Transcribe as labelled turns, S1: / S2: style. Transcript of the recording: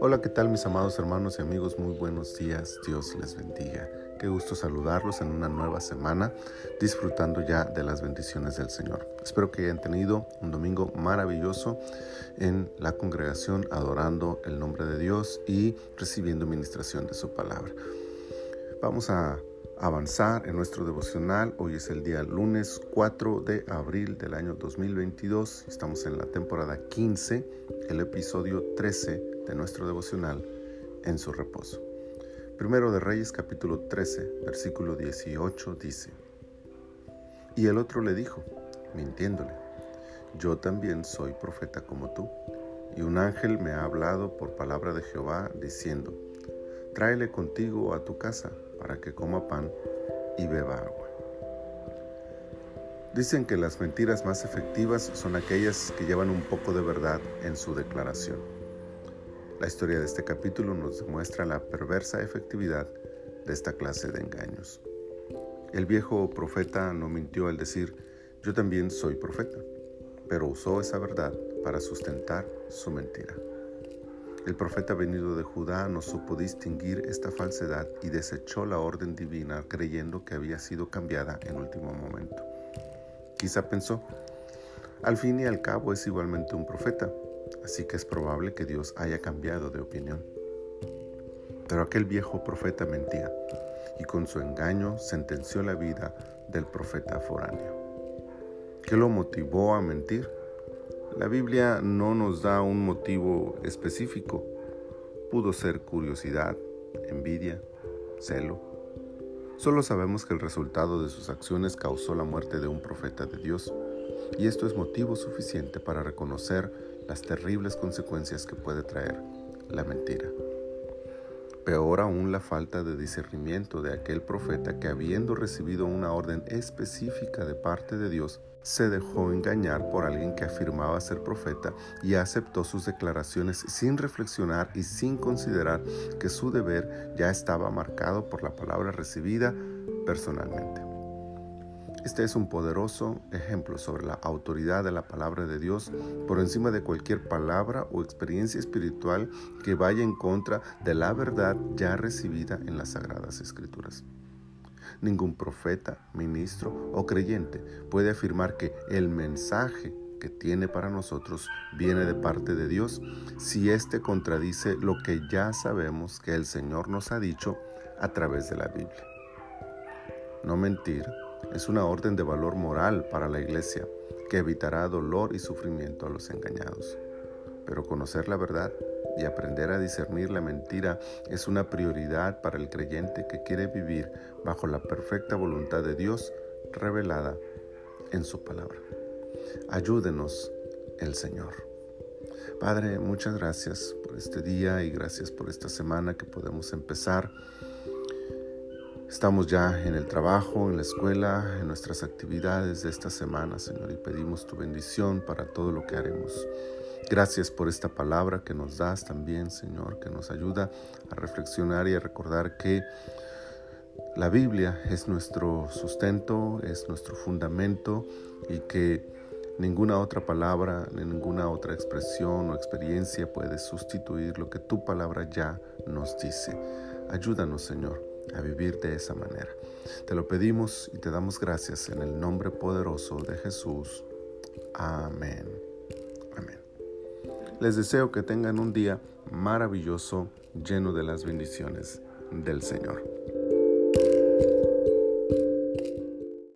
S1: Hola, ¿qué tal mis amados hermanos y amigos? Muy buenos días, Dios les bendiga. Qué gusto saludarlos en una nueva semana, disfrutando ya de las bendiciones del Señor. Espero que hayan tenido un domingo maravilloso en la congregación, adorando el nombre de Dios y recibiendo ministración de su palabra. Vamos a avanzar en nuestro devocional. Hoy es el día lunes 4 de abril del año 2022. Estamos en la temporada 15, el episodio 13 de nuestro devocional en su reposo. Primero de Reyes capítulo 13, versículo 18 dice, Y el otro le dijo, mintiéndole, Yo también soy profeta como tú, y un ángel me ha hablado por palabra de Jehová, diciendo, Tráele contigo a tu casa para que coma pan y beba agua. Dicen que las mentiras más efectivas son aquellas que llevan un poco de verdad en su declaración. La historia de este capítulo nos demuestra la perversa efectividad de esta clase de engaños. El viejo profeta no mintió al decir, yo también soy profeta, pero usó esa verdad para sustentar su mentira. El profeta venido de Judá no supo distinguir esta falsedad y desechó la orden divina creyendo que había sido cambiada en último momento. Quizá pensó, al fin y al cabo es igualmente un profeta, así que es probable que Dios haya cambiado de opinión. Pero aquel viejo profeta mentía y con su engaño sentenció la vida del profeta foráneo. ¿Qué lo motivó a mentir? La Biblia no nos da un motivo específico. Pudo ser curiosidad, envidia, celo. Solo sabemos que el resultado de sus acciones causó la muerte de un profeta de Dios, y esto es motivo suficiente para reconocer las terribles consecuencias que puede traer la mentira. Peor aún la falta de discernimiento de aquel profeta que habiendo recibido una orden específica de parte de Dios, se dejó engañar por alguien que afirmaba ser profeta y aceptó sus declaraciones sin reflexionar y sin considerar que su deber ya estaba marcado por la palabra recibida personalmente. Este es un poderoso ejemplo sobre la autoridad de la palabra de Dios por encima de cualquier palabra o experiencia espiritual que vaya en contra de la verdad ya recibida en las sagradas escrituras. Ningún profeta, ministro o creyente puede afirmar que el mensaje que tiene para nosotros viene de parte de Dios si éste contradice lo que ya sabemos que el Señor nos ha dicho a través de la Biblia. No mentir es una orden de valor moral para la iglesia que evitará dolor y sufrimiento a los engañados. Pero conocer la verdad y aprender a discernir la mentira es una prioridad para el creyente que quiere vivir bajo la perfecta voluntad de Dios revelada en su palabra. Ayúdenos el Señor. Padre, muchas gracias por este día y gracias por esta semana que podemos empezar. Estamos ya en el trabajo, en la escuela, en nuestras actividades de esta semana, Señor, y pedimos tu bendición para todo lo que haremos. Gracias por esta palabra que nos das también, Señor, que nos ayuda a reflexionar y a recordar que la Biblia es nuestro sustento, es nuestro fundamento y que ninguna otra palabra, ninguna otra expresión o experiencia puede sustituir lo que tu palabra ya nos dice. Ayúdanos, Señor, a vivir de esa manera. Te lo pedimos y te damos gracias en el nombre poderoso de Jesús. Amén. Amén. Les deseo que tengan un día maravilloso lleno de las bendiciones del Señor.